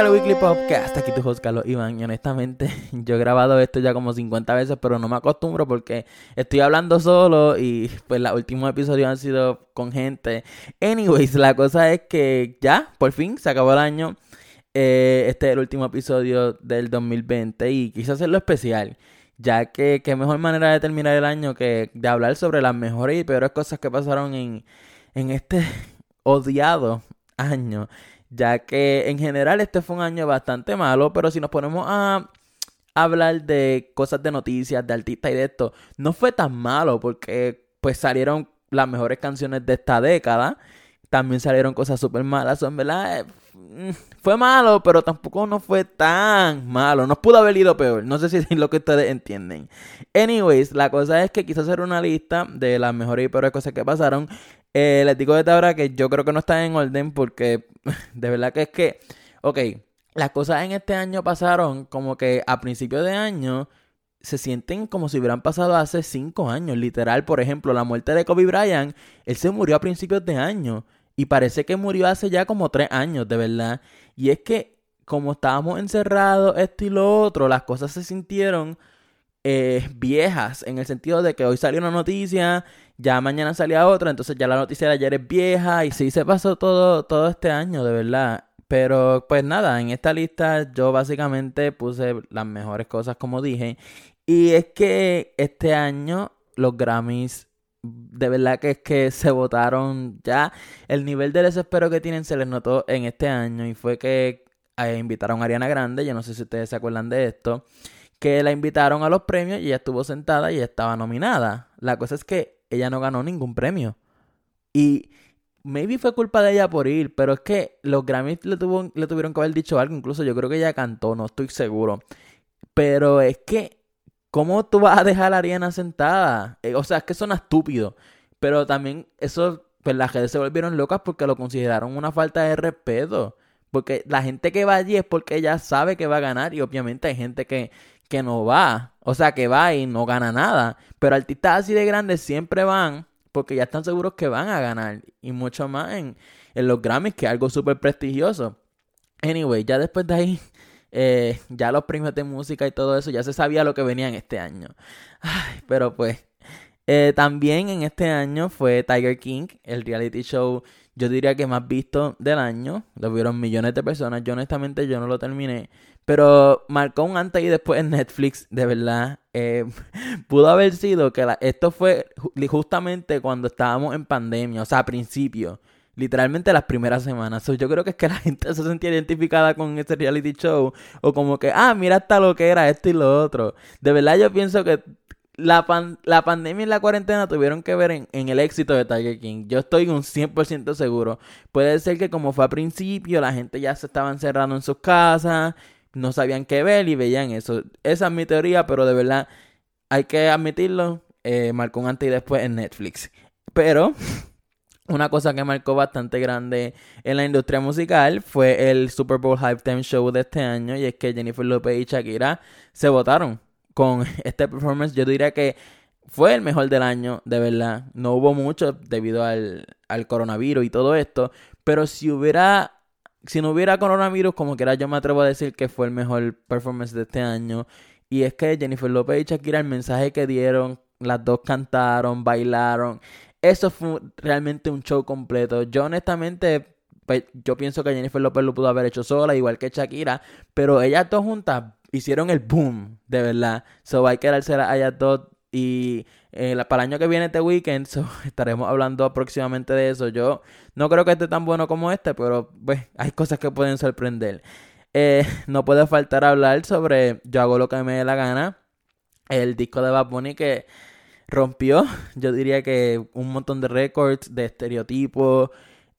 Al Weekly Podcast, aquí tu host Carlos Iván y honestamente yo he grabado esto ya como 50 veces pero no me acostumbro porque estoy hablando solo y pues los últimos episodios han sido con gente. Anyways, la cosa es que ya, por fin, se acabó el año. Eh, este es el último episodio del 2020 y quise hacerlo especial ya que qué mejor manera de terminar el año que de hablar sobre las mejores y peores cosas que pasaron en, en este odiado año ya que en general este fue un año bastante malo, pero si nos ponemos a hablar de cosas de noticias, de artistas y de esto, no fue tan malo porque pues salieron las mejores canciones de esta década, también salieron cosas súper malas, en verdad eh, fue malo, pero tampoco no fue tan malo, nos pudo haber ido peor, no sé si es lo que ustedes entienden. Anyways, la cosa es que quise hacer una lista de las mejores y peores cosas que pasaron eh, les digo desde ahora que yo creo que no está en orden porque de verdad que es que, ok, las cosas en este año pasaron como que a principios de año se sienten como si hubieran pasado hace cinco años, literal. Por ejemplo, la muerte de Kobe Bryant, él se murió a principios de año y parece que murió hace ya como tres años, de verdad. Y es que como estábamos encerrados, esto y lo otro, las cosas se sintieron eh, viejas, en el sentido de que hoy salió una noticia, ya mañana salía otra, entonces ya la noticia de ayer es vieja y sí se pasó todo, todo este año, de verdad. Pero pues nada, en esta lista yo básicamente puse las mejores cosas como dije. Y es que este año los Grammys de verdad que es que se votaron ya. El nivel de desespero que tienen se les notó en este año y fue que eh, invitaron a Ariana Grande, yo no sé si ustedes se acuerdan de esto que la invitaron a los premios y ella estuvo sentada y estaba nominada. La cosa es que ella no ganó ningún premio. Y maybe fue culpa de ella por ir, pero es que los Grammys le, tuvo, le tuvieron que haber dicho algo. Incluso yo creo que ella cantó, no estoy seguro. Pero es que, ¿cómo tú vas a dejar a Ariana sentada? Eh, o sea, es que son estúpidos. Pero también eso, pues las redes se volvieron locas porque lo consideraron una falta de respeto. Porque la gente que va allí es porque ella sabe que va a ganar y obviamente hay gente que, que no va. O sea, que va y no gana nada. Pero artistas así de grandes siempre van porque ya están seguros que van a ganar. Y mucho más en, los Grammys, que es algo súper prestigioso. Anyway, ya después de ahí, eh, ya los premios de música y todo eso, ya se sabía lo que venía en este año. Ay, pero pues, eh, también en este año fue Tiger King, el reality show, yo diría que más visto del año. Lo vieron millones de personas. Yo honestamente yo no lo terminé. Pero marcó un antes y después en Netflix, de verdad. Eh, pudo haber sido que esto fue justamente cuando estábamos en pandemia, o sea, a principio. Literalmente las primeras semanas. yo creo que es que la gente se sentía identificada con este reality show. O como que, ah, mira hasta lo que era esto y lo otro. De verdad yo pienso que la, la pandemia y la cuarentena tuvieron que ver en, en, el éxito de Tiger King. Yo estoy un 100% seguro. Puede ser que como fue a principio, la gente ya se estaba encerrando en sus casas no sabían qué ver y veían eso. Esa es mi teoría, pero de verdad hay que admitirlo, eh, marcó un antes y después en Netflix. Pero una cosa que marcó bastante grande en la industria musical fue el Super Bowl Halftime Show de este año y es que Jennifer Lopez y Shakira se votaron con este performance. Yo diría que fue el mejor del año, de verdad. No hubo mucho debido al, al coronavirus y todo esto, pero si hubiera si no hubiera coronavirus, como quiera, yo me atrevo a decir que fue el mejor performance de este año. Y es que Jennifer Lopez y Shakira, el mensaje que dieron, las dos cantaron, bailaron. Eso fue realmente un show completo. Yo honestamente, pues, yo pienso que Jennifer Lopez lo pudo haber hecho sola, igual que Shakira. Pero ellas dos juntas hicieron el boom, de verdad. So hay que dársela a ellas dos. Y eh, para el año que viene este weekend estaremos hablando aproximadamente de eso. Yo no creo que esté tan bueno como este, pero pues hay cosas que pueden sorprender. Eh, no puede faltar hablar sobre Yo hago lo que me dé la gana. El disco de Bad Bunny que rompió, yo diría que un montón de récords, de estereotipos.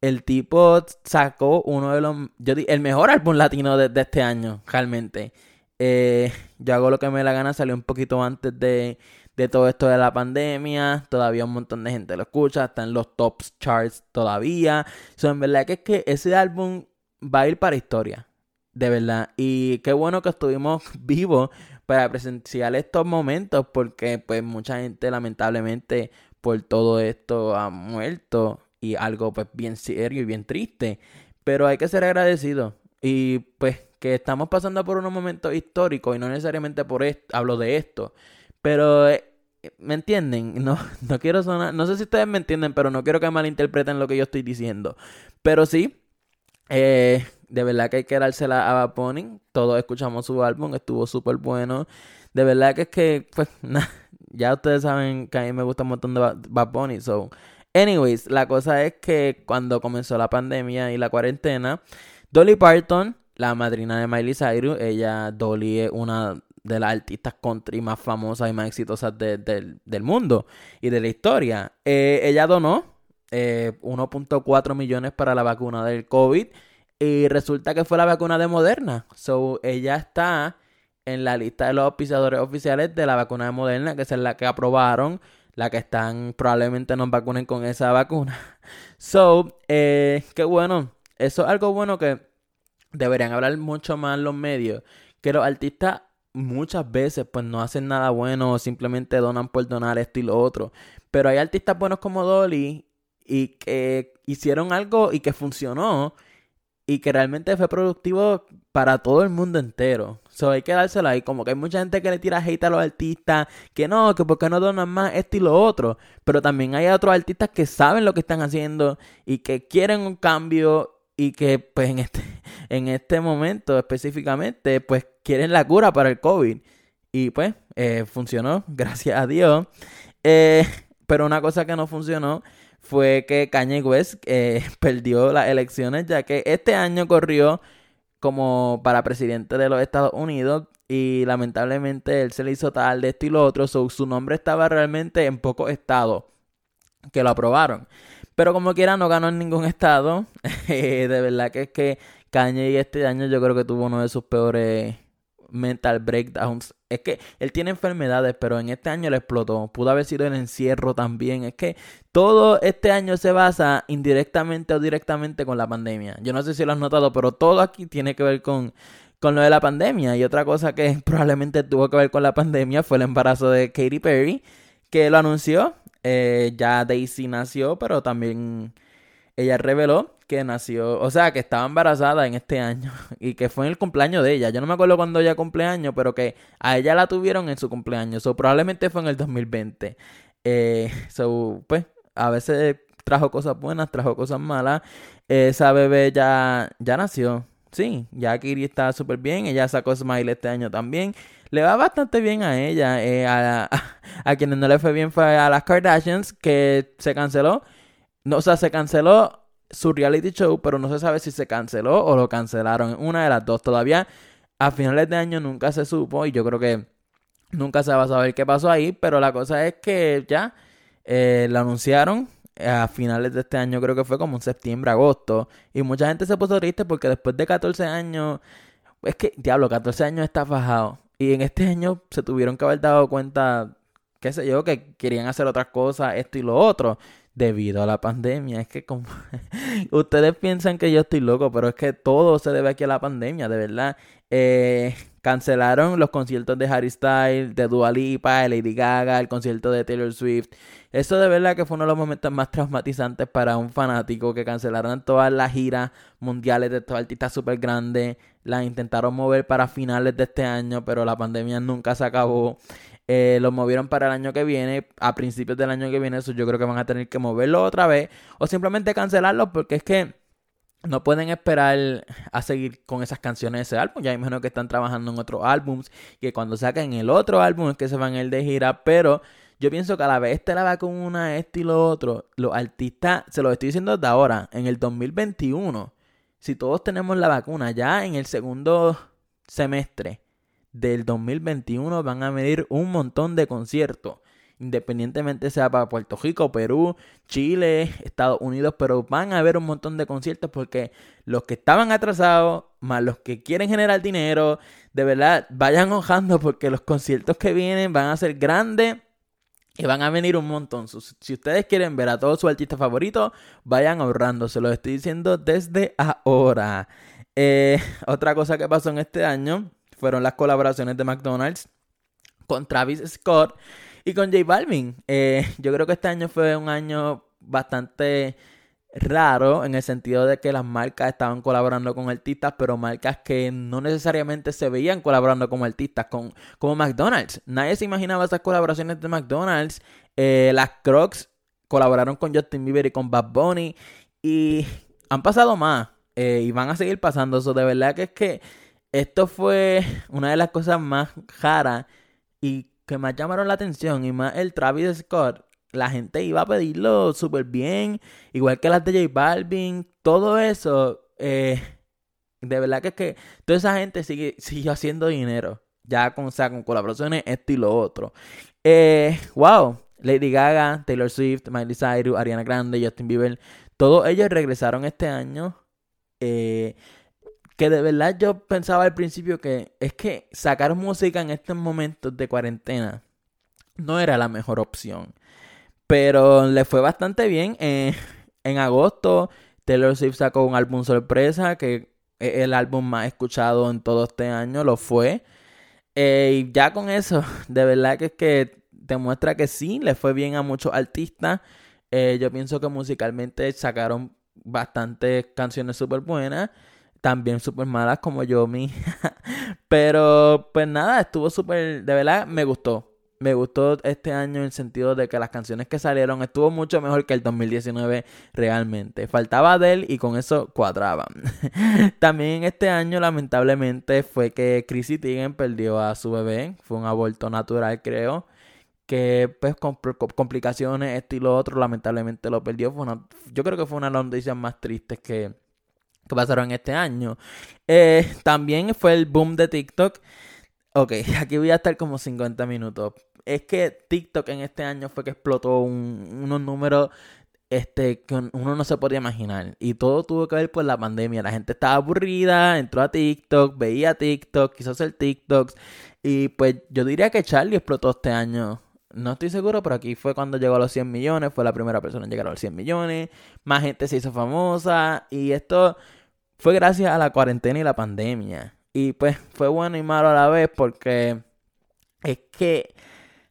El tipo sacó uno de los, yo el mejor álbum latino de, este año, realmente. Eh, yo hago lo que me dé la gana, salió un poquito antes de, de todo esto de la pandemia. Todavía un montón de gente lo escucha. Está en los tops charts todavía. So, en verdad que es que ese álbum va a ir para historia. De verdad. Y qué bueno que estuvimos vivos para presenciar estos momentos. Porque pues mucha gente lamentablemente por todo esto ha muerto. Y algo pues bien serio y bien triste. Pero hay que ser agradecido. Y pues que estamos pasando por unos momentos históricos y no necesariamente por esto, hablo de esto, pero eh, ¿me entienden? No, no quiero sonar, no sé si ustedes me entienden, pero no quiero que malinterpreten lo que yo estoy diciendo. Pero sí, eh, de verdad que hay que dársela a Bad Todos escuchamos su álbum, estuvo súper bueno. De verdad que es que, pues, ya ustedes saben que a mí me gusta un montón de Bad. So, anyways, la cosa es que cuando comenzó la pandemia y la cuarentena, Dolly Parton, la madrina de Miley Cyrus, ella, Dolly es una de las artistas country más famosas y más exitosas del mundo y de la historia. Eh, ella donó 1.4 eh, millones para la vacuna del COVID y resulta que fue la vacuna de Moderna. So, ella está en la lista de los auspiciadores oficiales de la vacuna de Moderna, que es la que aprobaron, la que están, probablemente nos vacunen con esa vacuna. So, eh, qué bueno. Eso es algo bueno que deberían hablar mucho más los medios. Que los artistas muchas veces pues no hacen nada bueno simplemente donan por donar esto y lo otro. Pero hay artistas buenos como Dolly y que hicieron algo y que funcionó y que realmente fue productivo para todo el mundo entero. So, hay que dárselo ahí. Como que hay mucha gente que le tira hate a los artistas, que no, que por qué no donan más esto y lo otro. Pero también hay otros artistas que saben lo que están haciendo y que quieren un cambio y que pues en este, en este momento específicamente pues quieren la cura para el COVID. Y pues eh, funcionó, gracias a Dios. Eh, pero una cosa que no funcionó fue que Kanye West eh, perdió las elecciones ya que este año corrió como para presidente de los Estados Unidos y lamentablemente él se le hizo tal de esto y lo otro, su nombre estaba realmente en pocos estados que lo aprobaron. Pero como quiera no ganó en ningún estado. de verdad que es que Kanye este año yo creo que tuvo uno de sus peores mental breakdowns. Es que él tiene enfermedades, pero en este año le explotó. Pudo haber sido el encierro también. Es que todo este año se basa indirectamente o directamente con la pandemia. Yo no sé si lo has notado, pero todo aquí tiene que ver con, con lo de la pandemia. Y otra cosa que probablemente tuvo que ver con la pandemia fue el embarazo de Katy Perry, que lo anunció. Eh, ya Daisy nació, pero también ella reveló que nació, o sea, que estaba embarazada en este año y que fue en el cumpleaños de ella. Yo no me acuerdo cuándo ella cumpleaños, pero que a ella la tuvieron en su cumpleaños. O probablemente fue en el 2020. Eh, so, pues, a veces trajo cosas buenas, trajo cosas malas. Esa bebé ya, ya nació. Sí, ya Kiri está súper bien. Ella sacó Smile este año también. Le va bastante bien a ella. Eh, a, a, quienes no le fue bien fue a las Kardashians, que se canceló. No, o sea, se canceló su reality show, pero no se sabe si se canceló o lo cancelaron. Una de las dos. Todavía a finales de año nunca se supo y yo creo que nunca se va a saber qué pasó ahí, pero la cosa es que ya eh, lo anunciaron a finales de este año, creo que fue como en septiembre, agosto, y mucha gente se puso triste porque después de 14 años, es que, diablo, 14 años está fajado, y en este año se tuvieron que haber dado cuenta, qué sé yo, que querían hacer otras cosas, esto y lo otro debido a la pandemia. Es que como ustedes piensan que yo estoy loco, pero es que todo se debe aquí a la pandemia, de verdad. Eh, cancelaron los conciertos de Harry Styles, de Dua Lipa, de Lady Gaga, el concierto de Taylor Swift. Eso de verdad que fue uno de los momentos más traumatizantes para un fanático que cancelaron todas las giras mundiales de estos artistas súper grandes. Las intentaron mover para finales de este año, pero la pandemia nunca se acabó. Eh, lo movieron para el año que viene, a principios del año que viene, eso yo creo que van a tener que moverlo otra vez o simplemente cancelarlo porque es que no pueden esperar a seguir con esas canciones de ese álbum. Ya imagino que están trabajando en otros álbums que cuando saquen el otro álbum es que se van a ir de gira, pero yo pienso que a la vez este la va con este y lo otro, los artistas, se lo estoy diciendo desde ahora, en el 2021, si todos tenemos la vacuna ya en el segundo semestre, del 2021 van a medir un montón de conciertos. Independientemente sea para Puerto Rico, Perú, Chile, Estados Unidos, pero van a haber un montón de conciertos porque los que estaban atrasados, más los que quieren generar dinero, de verdad vayan hojando porque los conciertos que vienen van a ser grandes y van a venir un montón. Si ustedes quieren ver a todos sus artistas favoritos, vayan ahorrando. Se lo estoy diciendo desde ahora. Eh, otra cosa que pasó en este año fueron las colaboraciones de McDonald's con Travis Scott y con J Balvin. Eh, yo creo que este año fue un año bastante raro en el sentido de que las marcas estaban colaborando con artistas, pero marcas que no necesariamente se veían colaborando con artistas, con, como McDonald's. Nadie se imaginaba esas colaboraciones de McDonald's. Eh, las Crocs colaboraron con Justin Bieber y con Bad Bunny. Y han pasado más. Eh, y van a seguir pasando. Eso de verdad que es que esto fue una de las cosas más raras y que más llamaron la atención. Y más el Travis Scott la gente iba a pedirlo súper bien, igual que las de J Balvin, todo eso, eh, de verdad que es que toda esa gente sigue, sigue haciendo dinero, ya con, con colaboraciones, esto y lo otro. Eh, wow, Lady Gaga, Taylor Swift, Miley Cyrus, Ariana Grande, Justin Bieber, todos ellos regresaron este año. Eh, que de verdad yo pensaba al principio que es que sacar música en estos momentos de cuarentena no era la mejor opción. Pero le fue bastante bien. En agosto, Taylor Swift sacó un álbum sorpresa que es el álbum más escuchado en todo este año, lo fue. Eh, y ya con eso, de verdad que es que demuestra que sí, le fue bien a muchos artistas. Eh, yo pienso que musicalmente sacaron bastantes canciones súper buenas, también súper malas como yo, mi. Pero pues nada, estuvo súper, de verdad me gustó me gustó este año en el sentido de que las canciones que salieron estuvo mucho mejor que el 2019 realmente. Faltaba de y con eso cuadraban. También este año lamentablemente fue que Chrissy Teigen perdió a su bebé. Fue un aborto natural creo. Que pues con complicaciones, esto y lo otro, lamentablemente lo perdió. Fue yo creo que fue una de las noticias más tristes que, que pasaron este año. Eh, también fue el boom de TikTok. Ok, aquí voy a estar como 50 minutos es que TikTok en este año fue que explotó unos números este, que uno no se podía imaginar. Y todo tuvo que ver con la pandemia. La gente estaba aburrida, entró a TikTok, veía TikTok, quiso hacer TikToks. Y pues yo diría que Charlie explotó este año. No estoy seguro, pero aquí fue cuando llegó a los 100 millones. Fue la primera persona en llegar a los 100 millones. Más gente se hizo famosa. Y esto fue gracias a la cuarentena y la pandemia. Y pues fue bueno y malo a la vez porque es que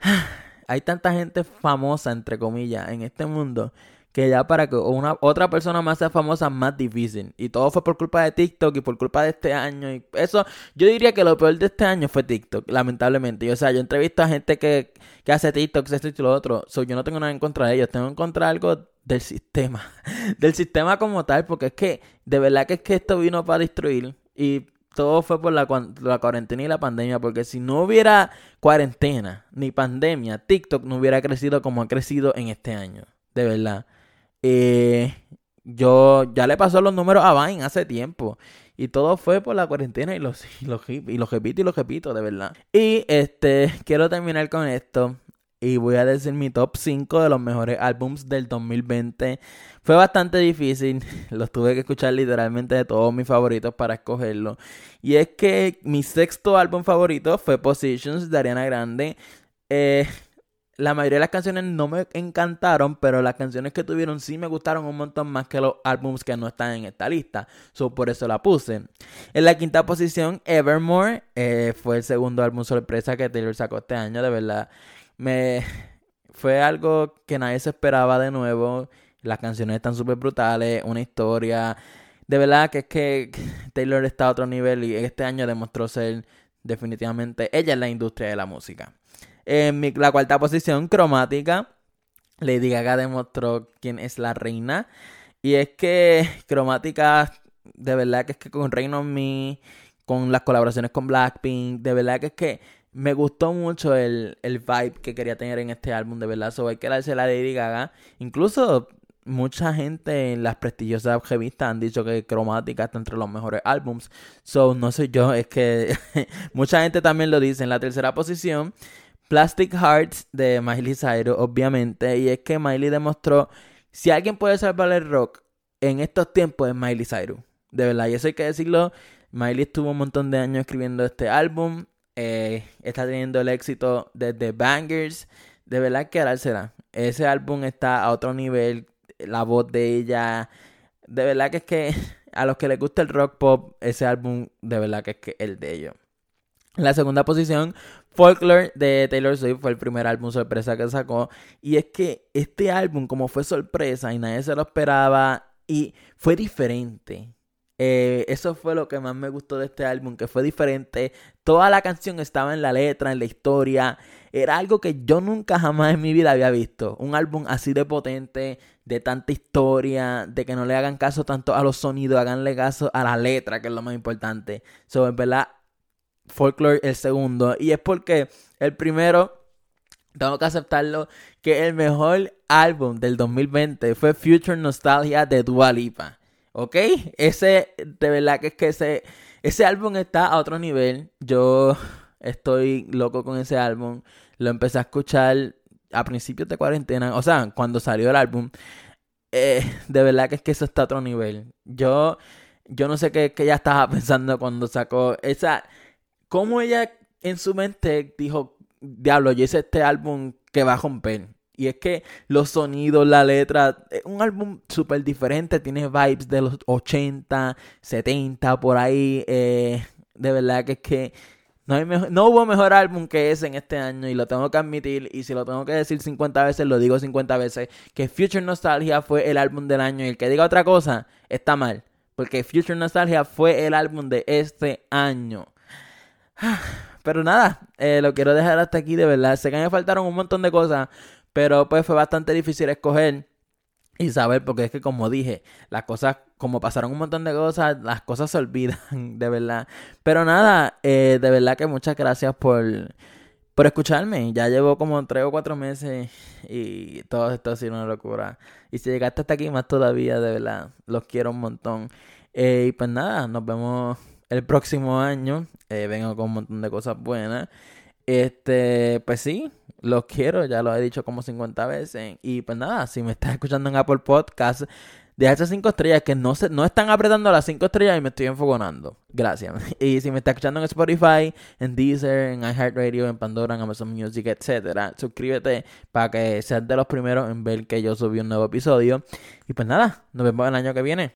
hay tanta gente famosa, entre comillas, en este mundo que ya para que una otra persona más sea famosa más difícil. Y todo fue por culpa de TikTok y por culpa de este año. Y eso, yo diría que lo peor de este año fue TikTok, lamentablemente. Y, o sea, yo entrevisto a gente que, que hace TikTok, esto y lo otro. So, yo no tengo nada en contra de ellos, tengo en contra algo del sistema. del sistema como tal, porque es que, de verdad que es que esto vino para destruir. Y todo fue por la, cuarentena y la pandemia, porque si no hubiera cuarentena ni pandemia, TikTok no hubiera crecido como ha crecido en este año, de verdad. Eh, yo ya le pasó los números a Vine hace tiempo. Y todo fue por la cuarentena y los, y los, y los repito y los repito, de verdad. Y este, quiero terminar con esto y voy a decir mi top 5 de los mejores álbums del 2020. Fue bastante difícil, los tuve que escuchar literalmente de todos mis favoritos para escogerlo. Y es que mi sexto álbum favorito fue Positions de Ariana Grande. Eh, la mayoría de las canciones no me encantaron, pero las canciones que tuvieron sí me gustaron un montón más que los álbums que no están en esta lista. So, por eso la puse. En la quinta posición, Evermore. Eh, fue el segundo álbum sorpresa que Taylor sacó este año, de verdad me fue algo que nadie se esperaba de nuevo. Las canciones están súper brutales, una historia. De verdad que es que Taylor está a otro nivel y este año demostró ser definitivamente ella en la industria de la música. En mi, la cuarta posición, cromática. Lady Gaga demostró quién es la reina. Y es que cromática, de verdad que es que con Reino Me, con las colaboraciones con Blackpink, de verdad que es que me gustó mucho el, vibe que quería tener en este álbum, de verdad. So, hay que darse la Lady Gaga. Incluso mucha gente en las prestigiosas revistas han dicho que Cromática está entre los mejores álbums. So, no soy yo, es que mucha gente también lo dice. En la tercera posición, Plastic Hearts de Miley Cyrus, obviamente. Y es que Miley demostró, si alguien puede salvar el rock en estos tiempos es Miley Cyrus. De verdad, y eso hay que decirlo. Miley estuvo un montón de años escribiendo este álbum. Eh, está teniendo el éxito desde Bangers. De verdad que dársela. Ese álbum está a otro nivel. La voz de ella. De verdad que es que a los que les gusta el rock pop, ese álbum, de verdad que es que el de ellos. La segunda posición, Folklore de Taylor Swift fue el primer álbum sorpresa que sacó. Y es que este álbum, como fue sorpresa y nadie se lo esperaba, y fue diferente. Eh, eso fue lo que más me gustó de este álbum, que fue diferente. Toda la canción estaba en la letra, en la historia. Era algo que yo nunca jamás en mi vida había visto. Un álbum así de potente, de tanta historia, de que no le hagan caso tanto a los sonidos, haganle caso a la letra, que es lo más importante. So, en verdad, Folklore el segundo. Y es porque el primero, tengo que aceptarlo, que el mejor álbum del 2020 fue Future Nostalgia de Dua Lipa. ¿Ok? Ese, de verdad que es que ese, ese álbum está a otro nivel. Yo estoy loco con ese álbum. Lo empecé a escuchar a principios de cuarentena. O sea, cuando salió el álbum. Eh, de verdad que es que eso está a otro nivel. Yo, yo no sé qué, qué ella estaba pensando cuando sacó esa cómo ella en su mente dijo, diablo, yo hice este álbum que va a romper. Y es que los sonidos, la letra, es un álbum súper diferente, tiene vibes de los 80, 70, por ahí. Eh, de verdad que es que no, hubo mejor álbum que ese en este año y lo tengo que admitir. Y si lo tengo que decir 50 veces, lo digo 50 veces. Que Future Nostalgia fue el álbum del año y el que diga otra cosa está mal. Porque Future Nostalgia fue el álbum de este año. Pero nada, eh, lo quiero dejar hasta aquí de verdad. Sé que me faltaron un montón de cosas, pero pues fue bastante difícil escoger y saber, porque es que como dije, las cosas, como pasaron un montón de cosas, las cosas se olvidan, de verdad. Pero nada, eh, de verdad que muchas gracias por, por escucharme. Ya llevo como tres o cuatro meses y todo esto ha sido una locura. Y si llegaste hasta aquí más todavía, de verdad, los quiero un montón. Eh, y pues nada, nos vemos el próximo año. Eh, vengo con un montón de cosas buenas. Este, pues sí, los quiero, ya lo he dicho como 50 veces. Y pues nada, si me estás escuchando en Apple Podcast, deja esas 5 estrellas que no, se, no están apretando las 5 estrellas y me estoy enfogonando. Gracias. Y si me estás escuchando en Spotify, en Deezer, en iHeartRadio, en Pandora, en Amazon Music, etcétera, suscríbete para que seas de los primeros en ver que yo subí un nuevo episodio. Y pues nada, nos vemos el año que viene.